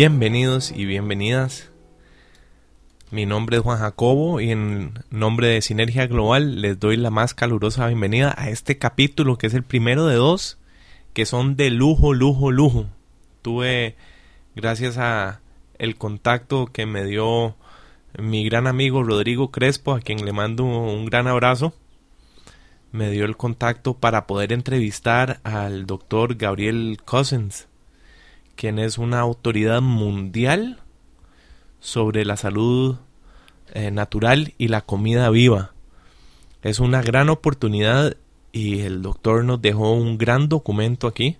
Bienvenidos y bienvenidas. Mi nombre es Juan Jacobo y en nombre de Sinergia Global les doy la más calurosa bienvenida a este capítulo que es el primero de dos que son de lujo, lujo, lujo. Tuve gracias a el contacto que me dio mi gran amigo Rodrigo Crespo, a quien le mando un gran abrazo. Me dio el contacto para poder entrevistar al doctor Gabriel Cousins quien es una autoridad mundial sobre la salud eh, natural y la comida viva. Es una gran oportunidad y el doctor nos dejó un gran documento aquí.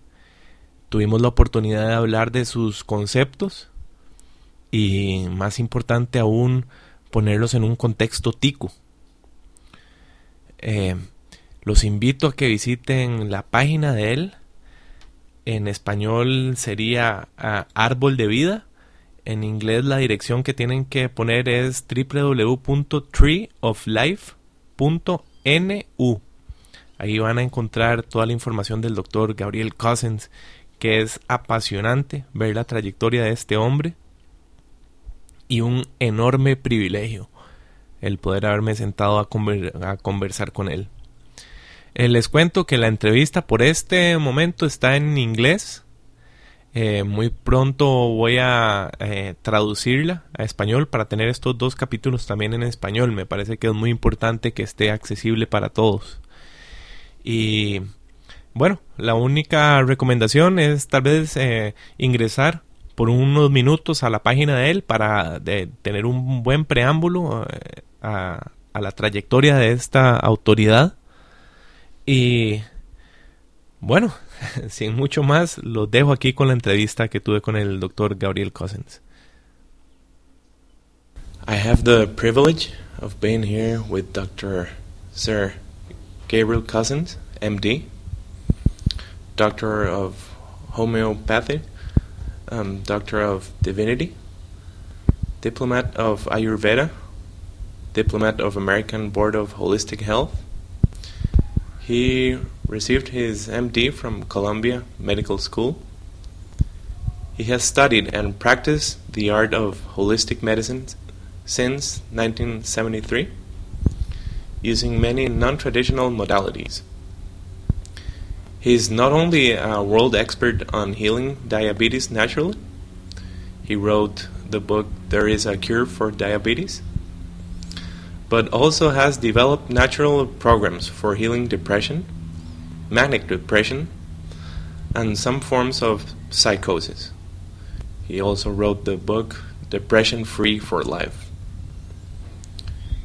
Tuvimos la oportunidad de hablar de sus conceptos y más importante aún ponerlos en un contexto tico. Eh, los invito a que visiten la página de él en español sería ah, árbol de vida. En inglés la dirección que tienen que poner es www.treeoflife.nu. Ahí van a encontrar toda la información del doctor Gabriel Cousins, que es apasionante ver la trayectoria de este hombre y un enorme privilegio el poder haberme sentado a conversar con él. Eh, les cuento que la entrevista por este momento está en inglés. Eh, muy pronto voy a eh, traducirla a español para tener estos dos capítulos también en español. Me parece que es muy importante que esté accesible para todos. Y bueno, la única recomendación es tal vez ingresar por unos minutos a la página de él para tener un buen preámbulo a la trayectoria de esta autoridad y bueno, sin mucho más, los dejo aquí con la entrevista que tuve con el doctor Gabriel Cousens. I have the privilege of being here with Dr. Sir Gabriel Cousens, MD, Doctor of Homeopathy, um, Doctor of Divinity, Diplomat of Ayurveda, Diplomat of American Board of Holistic Health, He received his MD from Columbia Medical School. He has studied and practiced the art of holistic medicine since 1973, using many non traditional modalities. He is not only a world expert on healing diabetes naturally, he wrote the book There is a Cure for Diabetes but also has developed natural programs for healing depression, manic depression, and some forms of psychosis. He also wrote the book Depression Free for Life.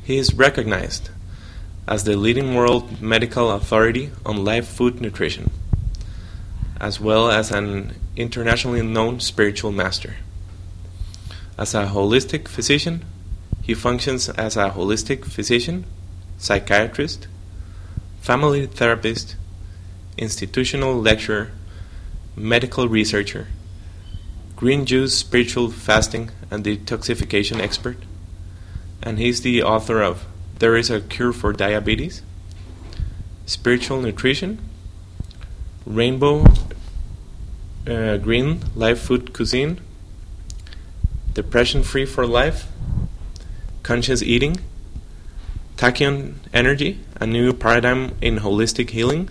He is recognized as the leading world medical authority on live food nutrition, as well as an internationally known spiritual master. As a holistic physician, he functions as a holistic physician, psychiatrist, family therapist, institutional lecturer, medical researcher, green juice spiritual fasting and detoxification expert, and he's the author of There is a Cure for Diabetes, Spiritual Nutrition, Rainbow uh, Green Live Food Cuisine, Depression Free for Life, conscious eating, tachyon energy, a new paradigm in holistic healing,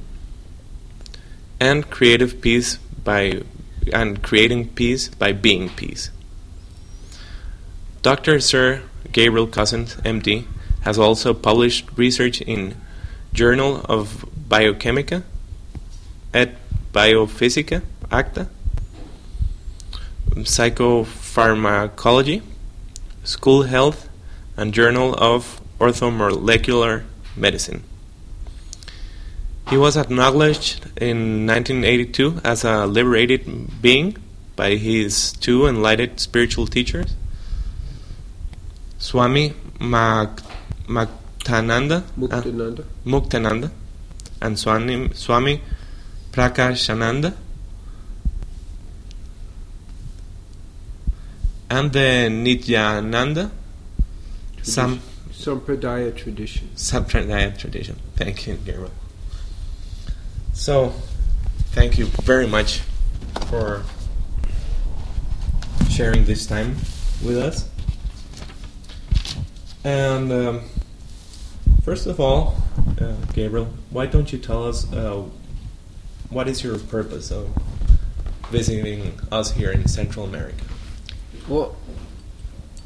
and creative peace by and creating peace by being peace. Dr. Sir Gabriel Cousens, MD, has also published research in Journal of Biochimica et Biophysica, ACTA, Psychopharmacology, School Health, and Journal of Orthomolecular Medicine. He was acknowledged in 1982 as a liberated being by his two enlightened spiritual teachers, Swami Muktananda, Muktananda. Uh, Muktananda and Swami, Swami Prakashananda. And the Nityananda some Sampradaya tradition. Sampradaya tradition. Thank you, Gabriel. So, thank you very much for sharing this time with us. And um, first of all, uh, Gabriel, why don't you tell us uh, what is your purpose of visiting us here in Central America? Well,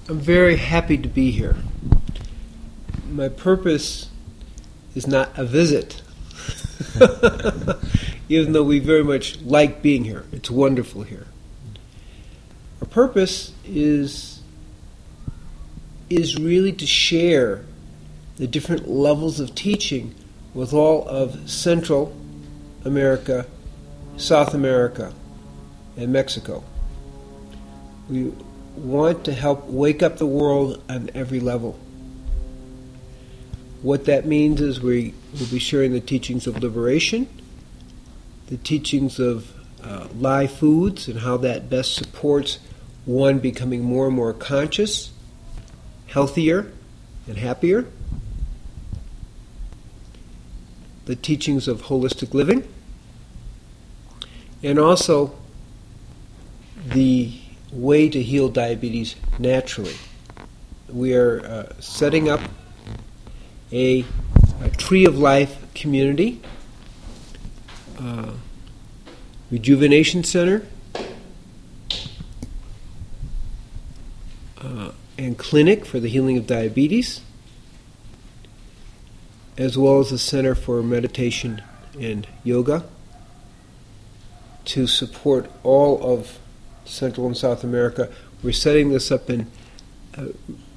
I'm very happy to be here. My purpose is not a visit, even though we very much like being here. It's wonderful here. Our purpose is is really to share the different levels of teaching with all of Central America, South America, and Mexico. We want to help wake up the world on every level. What that means is we will be sharing the teachings of liberation, the teachings of uh, live foods, and how that best supports one becoming more and more conscious, healthier, and happier. The teachings of holistic living, and also the way to heal diabetes naturally. We are uh, setting up a, a, tree of life community, uh, rejuvenation center, uh, and clinic for the healing of diabetes, as well as a center for meditation and yoga to support all of Central and South America. We're setting this up in uh,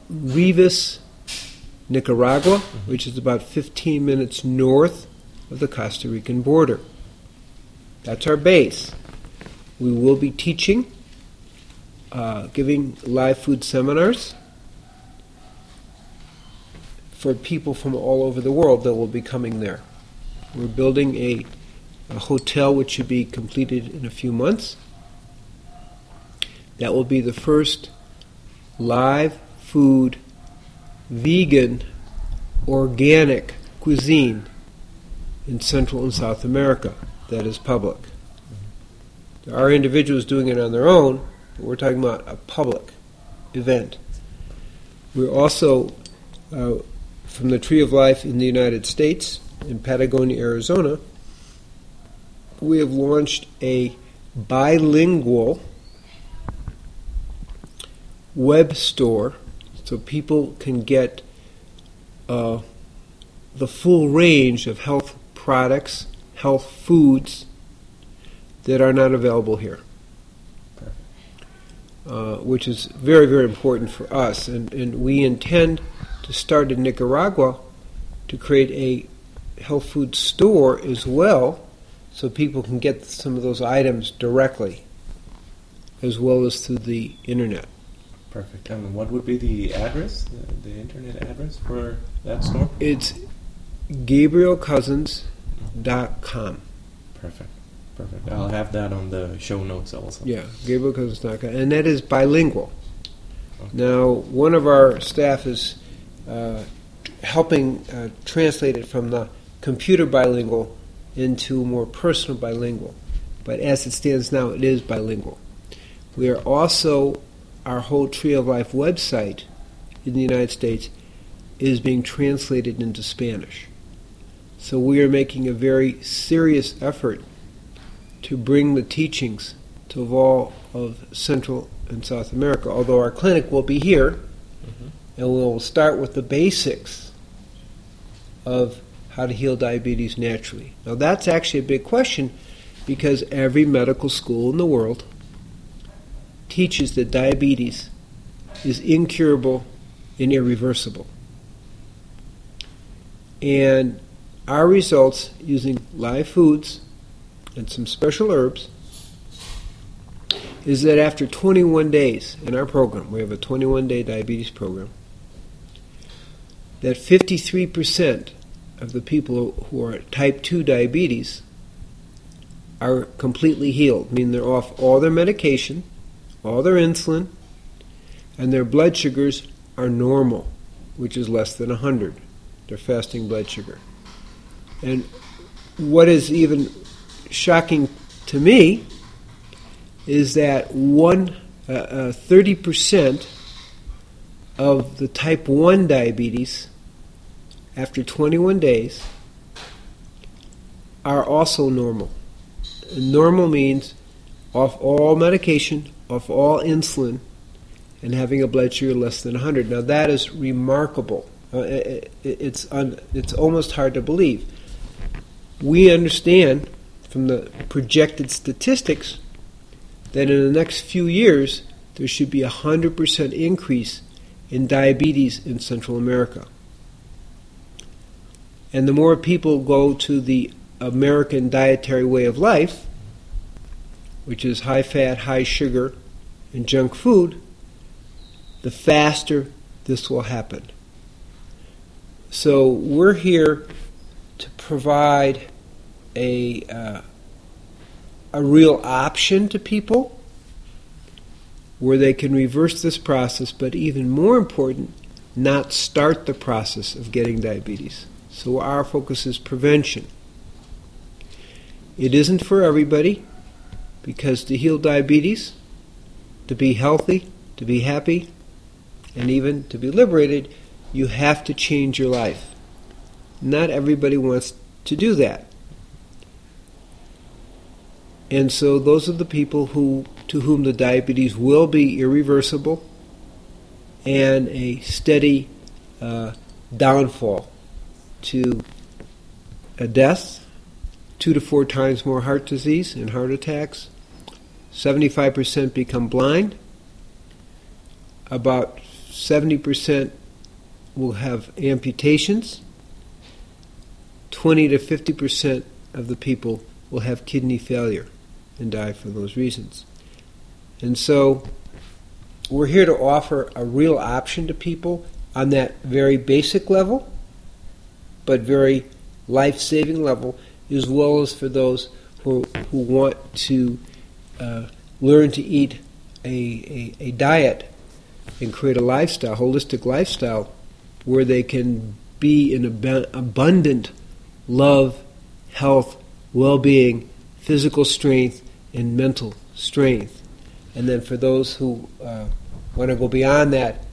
Rivas, Nicaragua, which is about 15 minutes north of the Costa Rican border. That's our base. We will be teaching, uh, giving live food seminars for people from all over the world that will be coming there. We're building a, a hotel which should be completed in a few months that will be the first live food, vegan, organic cuisine in Central and South America that is public. There are individuals doing it on their own, but we're talking about a public event. We're also, uh, from the Tree of Life in the United States, in Patagonia, Arizona, we have launched a bilingual web store so people can get uh, the full range of health products, health foods that are not available here. Uh, which is very, very important for us. And, and we intend to start in Nicaragua to create a health food store as well so people can get some of those items directly as well as through the internet. Perfect. And what would be the address, the, the internet address for that store? It's GabrielCousens.com. Perfect. Perfect. I'll have that on the show notes also. Yeah, GabrielCousens.com. And that is bilingual. Okay. Now, one of our staff is uh, helping uh, translate it from the computer bilingual into more personal bilingual. But as it stands now, it is bilingual. We are also our whole Tree of Life website in the United States is being translated into Spanish. So we are making a very serious effort to bring the teachings to all of Central and South America, although our clinic will be here, mm-hmm. and we'll start with the basics of how to heal diabetes naturally. Now, that's actually a big question because every medical school in the world teaches that diabetes is incurable and irreversible. And our results using live foods and some special herbs is that after 21 days in our program, we have a 21 day diabetes program, that 53% of the people who are type 2 diabetes are completely healed, meaning they're off all their medication all their insulin, and their blood sugars are normal, which is less than 100, their fasting blood sugar. And what is even shocking to me is that one uh, uh, 30% of the type 1 diabetes after 21 days are also normal. Normal means off all medication, off all insulin, and having a blood sugar less than 100. Now that is remarkable. Uh, it, it's un, it's almost hard to believe. We understand from the projected statistics that in the next few years there should be a 100% increase in diabetes in Central America. And the more people go to the American dietary way of life, which is high fat, high sugar, and junk food, the faster this will happen. So we're here to provide a uh, a real option to people where they can reverse this process, but even more important, not start the process of getting diabetes. So our focus is prevention. It isn't for everybody because to heal diabetes, to be healthy, to be happy, and even to be liberated, you have to change your life. Not everybody wants to do that. And so those are the people who to whom the diabetes will be irreversible and a steady uh, downfall to a death, two to four times more heart disease and heart attacks, 75% become blind, about 70% will have amputations, 20 to 50% of the people will have kidney failure and die for those reasons. And so we're here to offer a real option to people on that very basic level, but very life saving level, as well as for those who, who want to uh, learn to eat a, a, a diet and create a lifestyle, holistic lifestyle, where they can be in ab- abundant love, health, well being, physical strength, and mental strength. And then for those who uh, want to go beyond that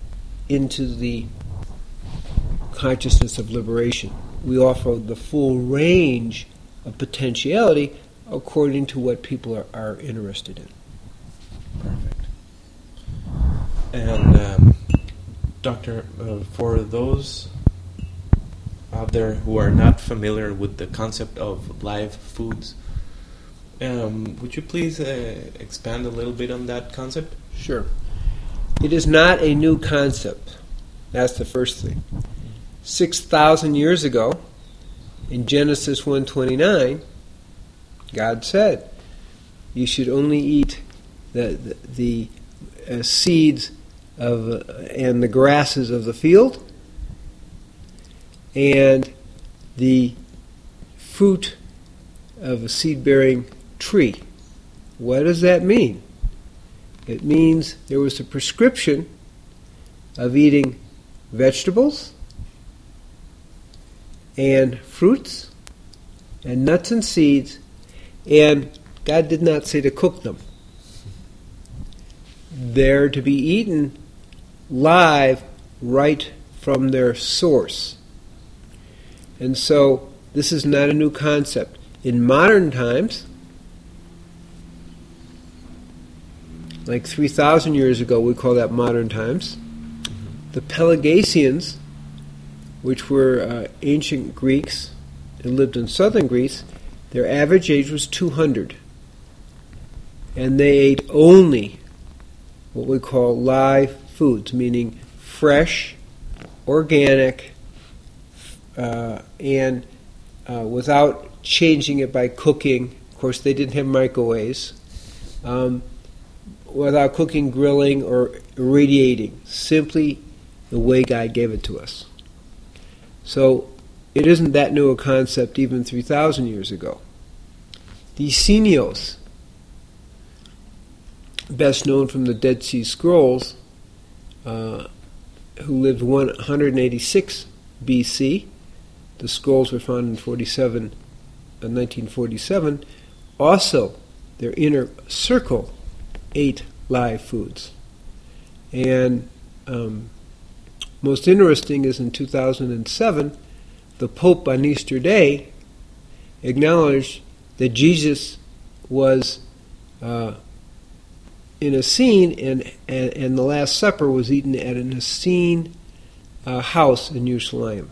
into the consciousness of liberation, we offer the full range of potentiality according to what people are, are interested in. Perfect. And, um, Doctor, uh, for those out there who are not familiar with the concept of live foods, um, would you please uh, expand a little bit on that concept? Sure. It is not a new concept. That's the first thing. 6,000 years ago, in Genesis 1:29, God said, "You should only eat the the, the uh, seeds of uh, and the grasses of the field, and the fruit of a seed-bearing tree." What does that mean? It means there was a prescription of eating vegetables and fruits and nuts and seeds, and God did not say to cook them. They're to be eaten live right from their source. And so this is not a new concept. In modern times, like 3,000 years ago, we call that modern times, the Pelagasians which were uh, ancient Greeks and lived in southern Greece, their average age was 200. And they ate only what we call live foods, meaning fresh, organic, uh, and uh, without changing it by cooking. Of course, they didn't have microwaves. Um, without cooking, grilling, or irradiating. Simply the way God gave it to us. So it isn't that new a concept even 3,000 years ago. The Esenios, best known from the Dead Sea Scrolls, uh, who lived 186 BC, the scrolls were found in 47, uh, 1947, also their inner circle ate live foods. And um, most interesting is in 2007, the Pope on Easter Day acknowledged that Jesus was uh, an Essene, and, and, and, the Last Supper was eaten at an Essene uh, house in Jerusalem.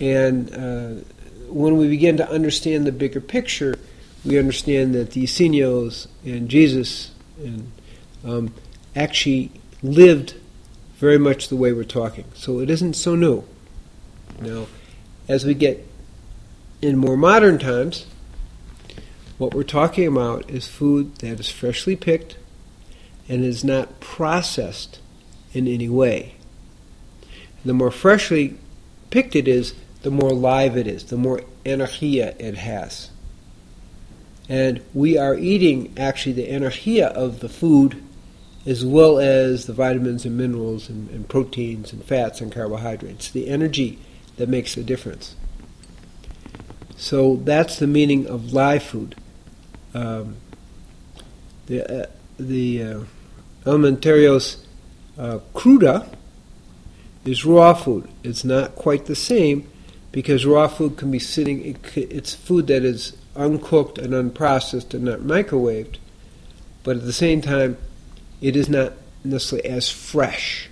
And uh, when we begin to understand the bigger picture, we understand that the Essenes and Jesus and um, actually lived very much the way we're talking. So it isn't so new. Now, as we get in more modern times, what we're talking about is food that is freshly picked and is not processed in any way. The more freshly picked it is, the more live it is, the more energia it has. And we are eating actually the energia of the food as well as the vitamins and minerals and, and proteins and fats and carbohydrates. The energy that makes a difference. So that's the meaning of live food. Um, the uh, the uh, alimentarios uh, cruda is raw food. It's not quite the same because raw food can be sitting. It, it's food that is uncooked and unprocessed and not microwaved, but at the same time, it is not necessarily as fresh.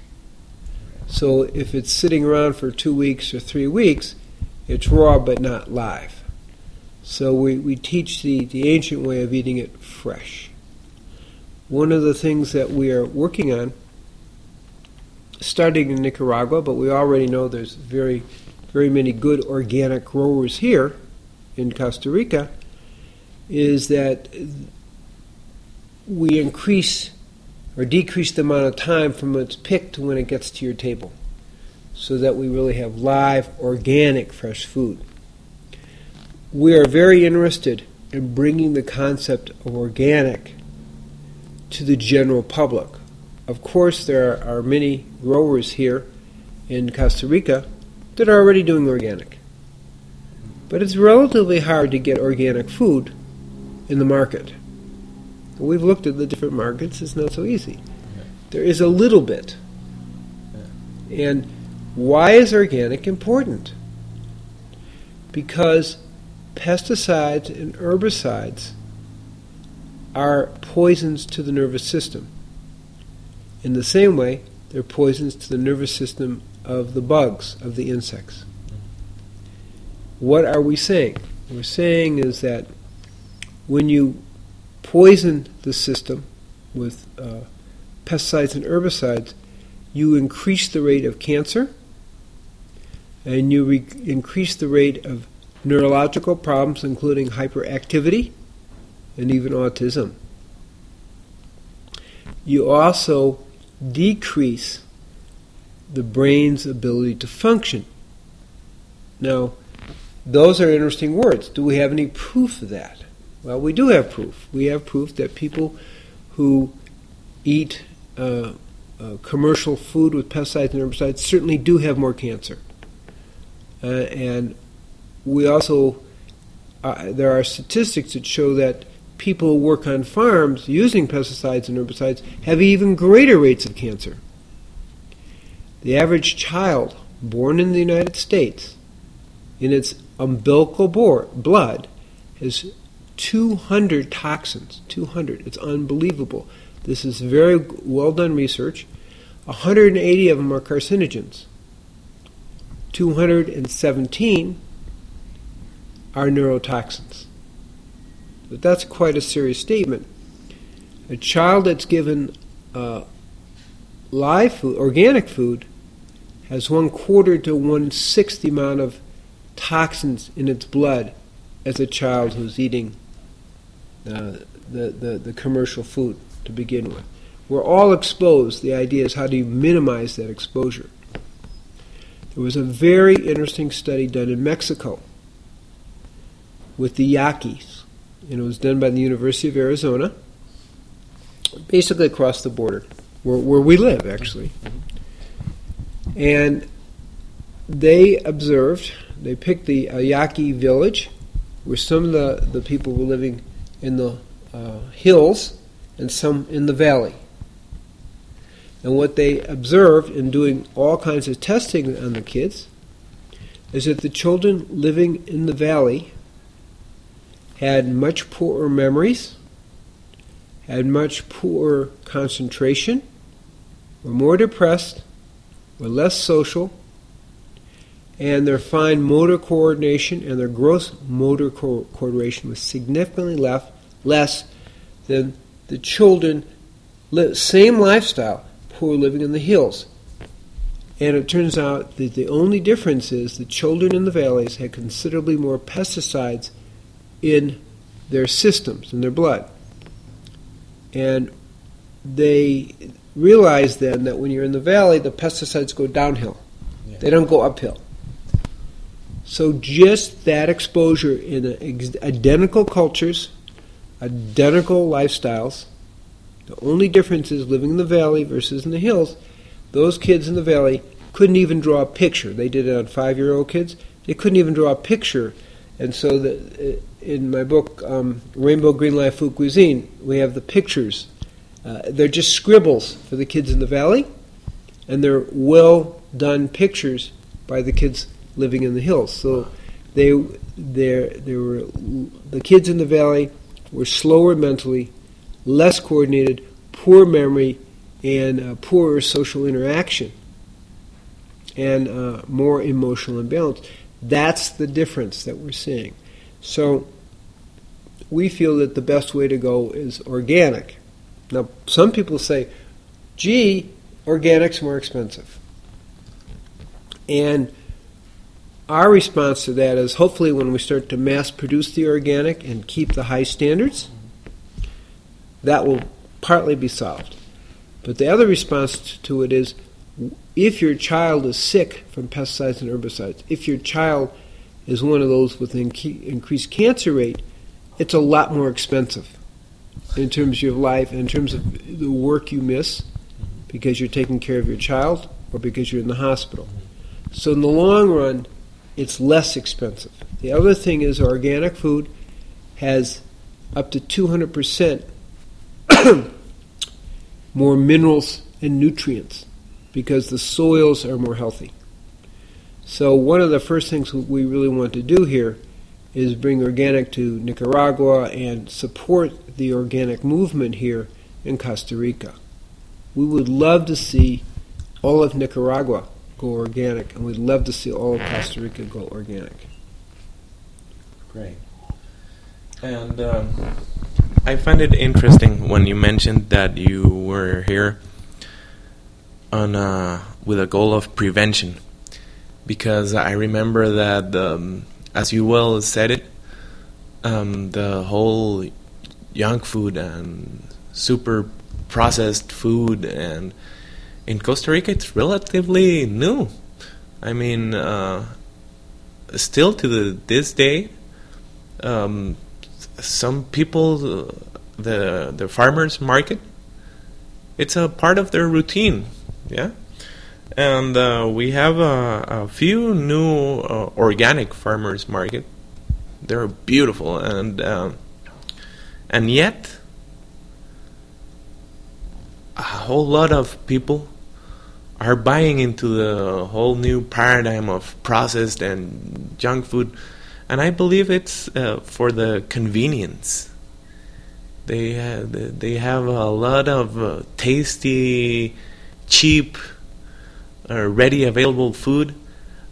So if it's sitting around for two weeks or three weeks, it's raw but not live. So we, we teach the, the ancient way of eating it fresh. One of the things that we are working on, starting in Nicaragua, but we already know there's very, very many good organic growers here in Costa Rica, is that we increase or decrease the amount of time from it's picked to when it gets to your table so that we really have live, organic, fresh food. We are very interested in bringing the concept of organic to the general public. Of course, there are many growers here in Costa Rica that are already doing organic. But it's relatively hard to get organic food in the market. We've looked at the different markets, it's not so easy. Yeah. There is a little bit. Yeah. And why is organic important? Because pesticides and herbicides are poisons to the nervous system. In the same way, they're poisons to the nervous system of the bugs, of the insects. Mm-hmm. What are we saying? What we're saying is that when you poison the system with uh, pesticides and herbicides, you increase the rate of cancer and you re- increase the rate of neurological problems, including hyperactivity and even autism. You also decrease the brain's ability to function. Now, those are interesting words. Do we have any proof of that? Well, we do have proof. We have proof that people who eat uh, uh, commercial food with pesticides and herbicides certainly do have more cancer. Uh, and we also, uh, there are statistics that show that people who work on farms using pesticides and herbicides have even greater rates of cancer. The average child born in the United States, in its umbilical blood, has 200 toxins. 200. It's unbelievable. This is very well done research. 180 of them are carcinogens. 217 are neurotoxins. But that's quite a serious statement. A child that's given uh, live food, organic food, has one quarter to one sixth the amount of toxins in its blood as a child who's eating uh, the, the, the commercial food to begin with. We're all exposed. The idea is how do you minimize that exposure? There was a very interesting study done in Mexico with the Yaquis, and it was done by the University of Arizona, basically across the border, where, where we live, actually. And they observed, they picked the Yaqui village, where some of the, the people were living in the uh, hills and some in the valley. And what they observed in doing all kinds of testing on the kids is that the children living in the valley had much poorer memories, had much poorer concentration, were more depressed, were less social, and their fine motor coordination and their gross motor co- coordination was significantly less, less than the children, same lifestyle, who were living in the hills. And it turns out that the only difference is the children in the valleys had considerably more pesticides in their systems, in their blood. And they realized then that when you're in the valley, the pesticides go downhill, Yeah. they don't go uphill. So just that exposure in ex- identical cultures, identical lifestyles, the only difference is living in the valley versus in the hills. Those kids in the valley couldn't even draw a picture. They did it on five-year-old kids. They couldn't even draw a picture, and so the, in my book um, Rainbow Green Live Food Cuisine, we have the pictures. Uh, they're just scribbles for the kids in the valley, and they're well done pictures by the kids living in the hills. So they there were the kids in the valley were slower mentally, less coordinated, poor memory, and uh, poorer social interaction, and uh, more emotional imbalance. That's the difference that we're seeing. So we feel that the best way to go is organic. Now, some people say, "Gee, organic's more expensive," and our response to that is hopefully when we start to mass produce the organic and keep the high standards, that will partly be solved. But the other response to it is if your child is sick from pesticides and herbicides, if your child is one of those with an inc- increased cancer rate, it's a lot more expensive in terms of your life, and in terms of the work you miss because you're taking care of your child or because you're in the hospital. So in the long run, it's less expensive. The other thing is organic food has up to 200% more minerals and nutrients because the soils are more healthy. So one of the first things we really want to do here is bring organic to Nicaragua and support the organic movement here in Costa Rica. We would love to see all of Nicaragua go organic, and we'd love to see all of Costa Rica go organic. Great. And um, I find it interesting when you mentioned that you were here on uh, with a goal of prevention, because I remember that, um, as you well said it, um, the whole junk food and super processed food and in Costa Rica it's relatively new. I mean, uh, still to the, this day, um, some people, the the farmers market, it's a part of their routine, yeah. And uh, we have a, a few new uh, organic farmers market. They're beautiful, and um, and yet a whole lot of people are buying into the whole new paradigm of processed and junk food, and I believe it's uh, for the convenience. They uh, they have a lot of uh, tasty, cheap, uh, ready available food,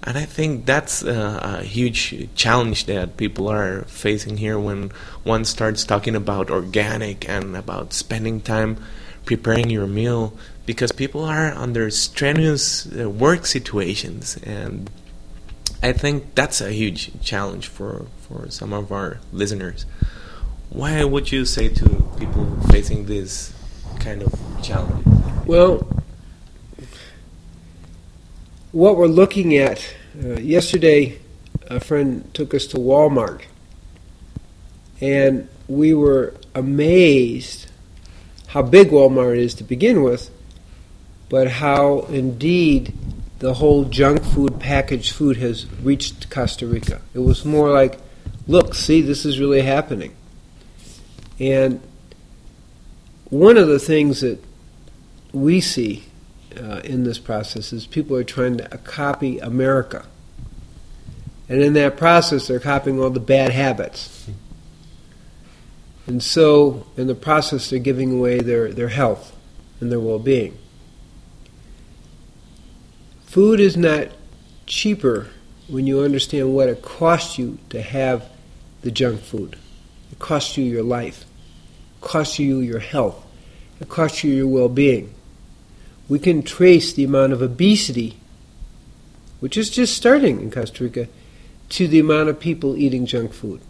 and I think that's uh, a huge challenge that people are facing here when one starts talking about organic and about spending time preparing your meal because people are under strenuous uh, work situations and I think that's a huge challenge for, for some of our listeners. Why would you say to people facing this kind of challenge? Well, what we're looking at, uh, yesterday a friend took us to Walmart and we were amazed how big Walmart is to begin with, but how indeed the whole junk food, packaged food has reached Costa Rica. It was more like, look, see, this is really happening. And one of the things that we see uh, in this process is people are trying to copy America. And in that process, they're copying all the bad habits. And so, in the process, they're giving away their, their health and their well being. Food is not cheaper when you understand what it costs you to have the junk food. It costs you your life, it costs you your health, it costs you your well being. We can trace the amount of obesity, which is just starting in Costa Rica, to the amount of people eating junk food.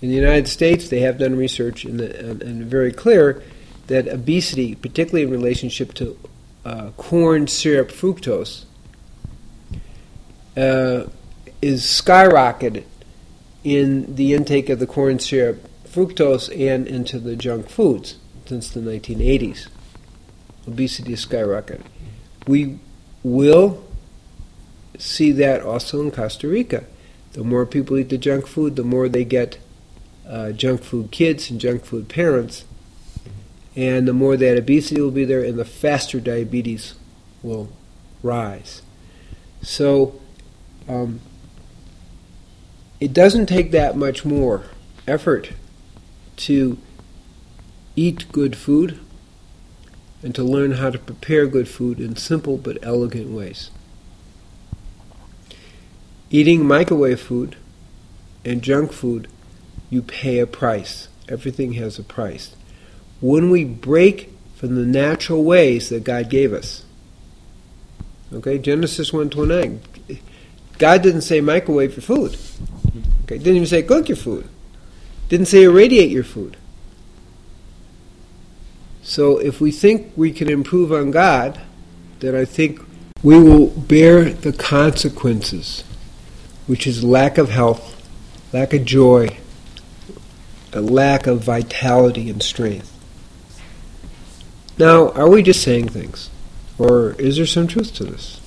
In the United States, they have done research and, and, very clear that obesity, particularly in relationship to uh, corn syrup fructose, uh, is skyrocketed in the intake of the corn syrup fructose and into the junk foods since the 1980s. Obesity is skyrocketed. We will see that also in Costa Rica. The more people eat the junk food, the more they get uh, junk food kids and junk food parents, and the more that obesity will be there, and the faster diabetes will rise. So, um, it doesn't take that much more effort to eat good food and to learn how to prepare good food in simple but elegant ways. Eating microwave food and junk food, you pay a price. Everything has a price. When we break from the natural ways that God gave us, okay, Genesis 129, God didn't say microwave your food. Okay, didn't even say cook your food. Didn't say irradiate your food. So if we think we can improve on God, then I think we will bear the consequences, which is lack of health, lack of joy, a lack of vitality and strength. Now, are we just saying things? Or is there some truth to this?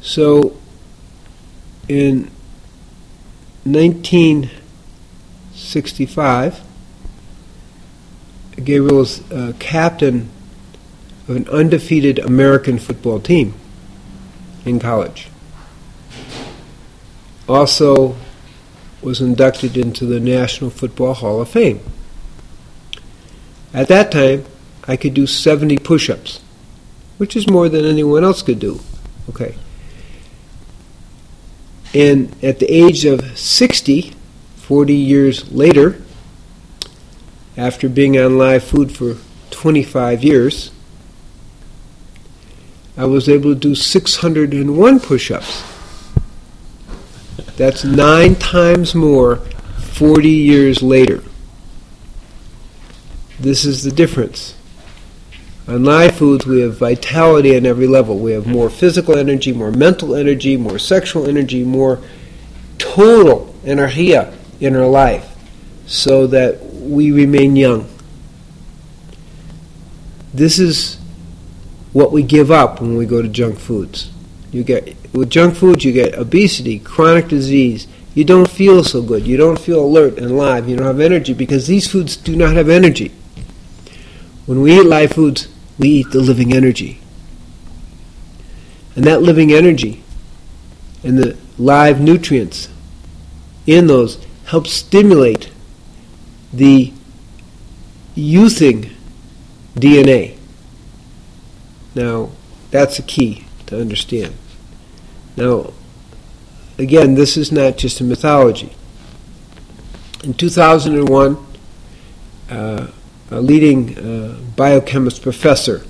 So, in 1965, Gabriel was uh, captain of an undefeated American football team in college. Also, was inducted into the National Football Hall of Fame. At that time, I could do 70 push ups, which is more than anyone else could do. Okay. And at the age of 60, 40 years later, after being on live food for 25 years, I was able to do 601 push ups. That's nine times more 40 years later. This is the difference. On live foods, we have vitality on every level. We have hmm. more physical energy, more mental energy, more sexual energy, more total energia in our life so that we remain young. This is what we give up when we go to junk foods. You get with junk foods you get obesity, chronic disease. You don't feel so good. You don't feel alert and alive. You don't have energy because these foods do not have energy. When we eat live foods, we eat the living energy. And that living energy and the live nutrients in those help stimulate the youthing DNA. Now, that's the key to understand. Now, again, this is not just a mythology. In 2001, uh, a leading uh, biochemist professor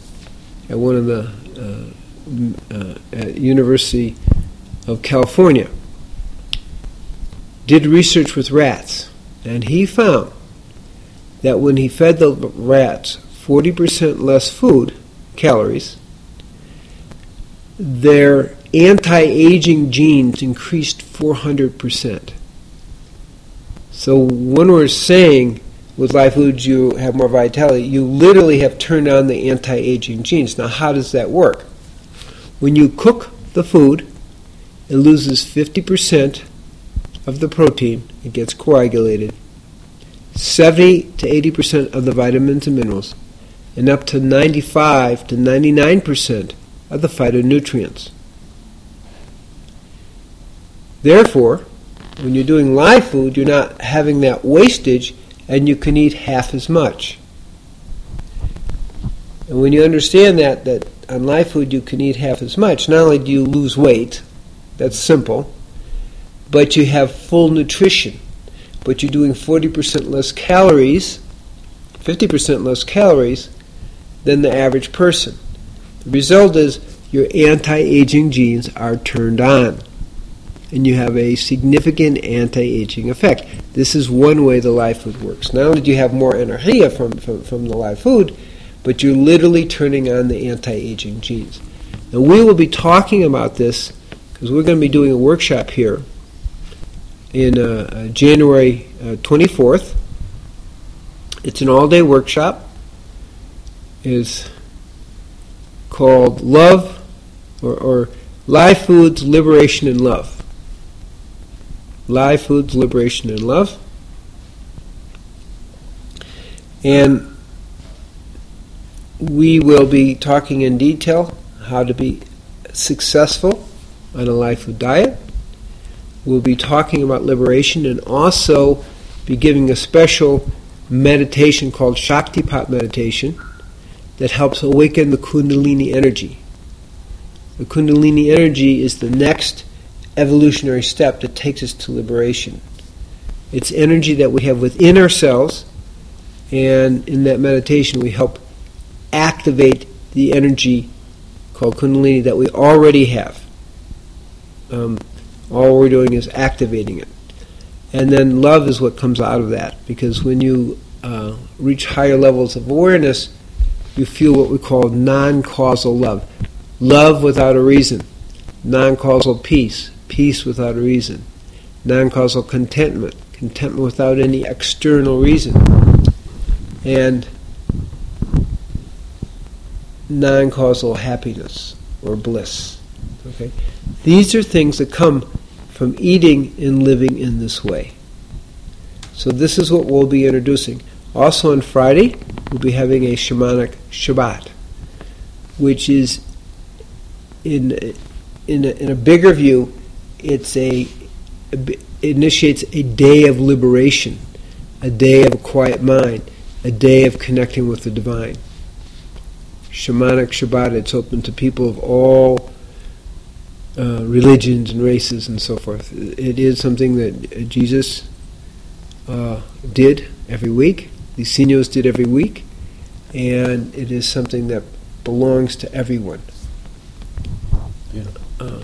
at one of the uh, uh at University of California did research with rats, and he found that when he fed the rats 40% less food, calories, their anti aging genes increased 400%. So when we're saying with live foods you have more vitality, you literally have turned on the anti aging genes. Now, how does that work? When you cook the food, it loses 50% of the protein, it gets coagulated. 70 to 80% of the vitamins and minerals, and up to 95 to 99% of the phytonutrients. Therefore, when you're doing live food, you're not having that wastage and you can eat half as much. And when you understand that, that on live food you can eat half as much, not only do you lose weight, that's simple, but you have full nutrition. But you're doing 40% less calories, 50% less calories than the average person. The result is your anti aging genes are turned on and you have a significant anti-aging effect. This is one way the live food works. Not only do you have more energia from, from, from the live food, but you're literally turning on the anti-aging genes. Now we will be talking about this because we're going to be doing a workshop here in uh, uh, January uh, 24th. It's an all-day workshop. Is called Love or, or Live Foods Liberation and Love. Live Foods, Liberation, and Love. And we will be talking in detail how to be successful on a live food diet. We'll be talking about liberation and also be giving a special meditation called Shaktipat meditation that helps awaken the Kundalini energy. The Kundalini energy is the next evolutionary step that takes us to liberation. It's energy that we have within ourselves, and in that meditation, we help activate the energy called Kundalini that we already have. Um, all we're doing is activating it. And then love is what comes out of that, because when you uh, reach higher levels of awareness, you feel what we call non causal love. Love without a reason, non causal peace, peace without a reason, non causal contentment, contentment without any external reason, and non causal happiness or bliss. Okay? These are things that come from eating and living in this way. So, this is what we'll be introducing. Also, on Friday, we'll be having a shamanic Shabbat, which is in, in, a, in a bigger view, it's a it initiates a day of liberation, a day of a quiet mind, a day of connecting with the divine. Shamanic Shabbat, it's open to people of all uh, religions and races and so forth. It is something that Jesus uh, did every week, the Essenes did every week, and it is something that belongs to everyone. Yeah. Uh,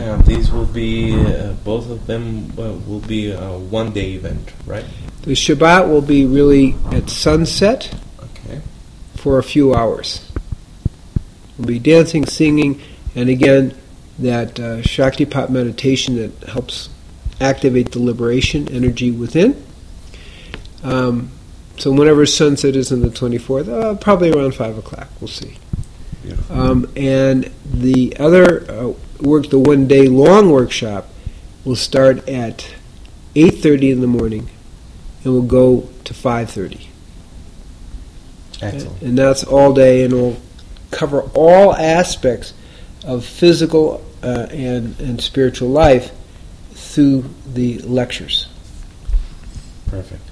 and these will be, uh, both of them uh, will be a one day event, right? The Shabbat will be really at sunset okay. for a few hours. We'll be dancing, singing, and again, that uh, Shaktipat meditation that helps activate the liberation energy within. Um, so, whenever sunset is on the 24th, uh, probably around 5 o'clock, we'll see. Um, and the other uh, work, the one day long workshop, will start at 8.30 in the morning and will go to 5.30. Excellent. And that's all day and will cover all aspects of physical uh, and, and spiritual life through the lectures. Perfect.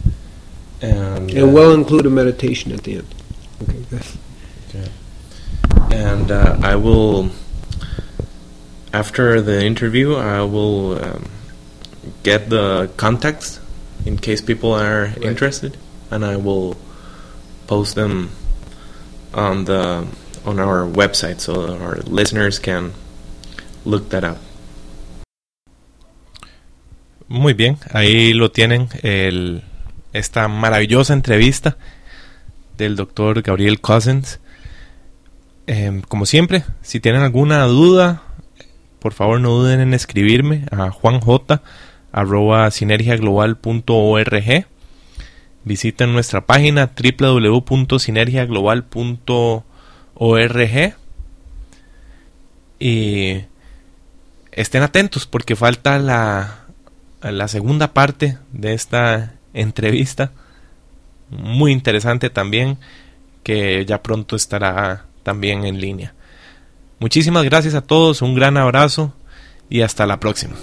And, and uh, will include a meditation at the end. Okay, good. Okay. And uh, I will after the interview, I will um, get the contacts in case people are right. interested, and I will post them on the on our website so our listeners can look that up. Muy bien, ahí lo tienen el, esta maravillosa entrevista del doctor Gabriel Cousins. Eh, como siempre, si tienen alguna duda por favor no duden en escribirme a juanj.sinergiaglobal.org. Visiten nuestra página www.sinergiaglobal.org y estén atentos porque falta la la segunda parte de esta entrevista. Muy interesante también, que ya pronto estará también en línea. Muchísimas gracias a todos, un gran abrazo y hasta la próxima.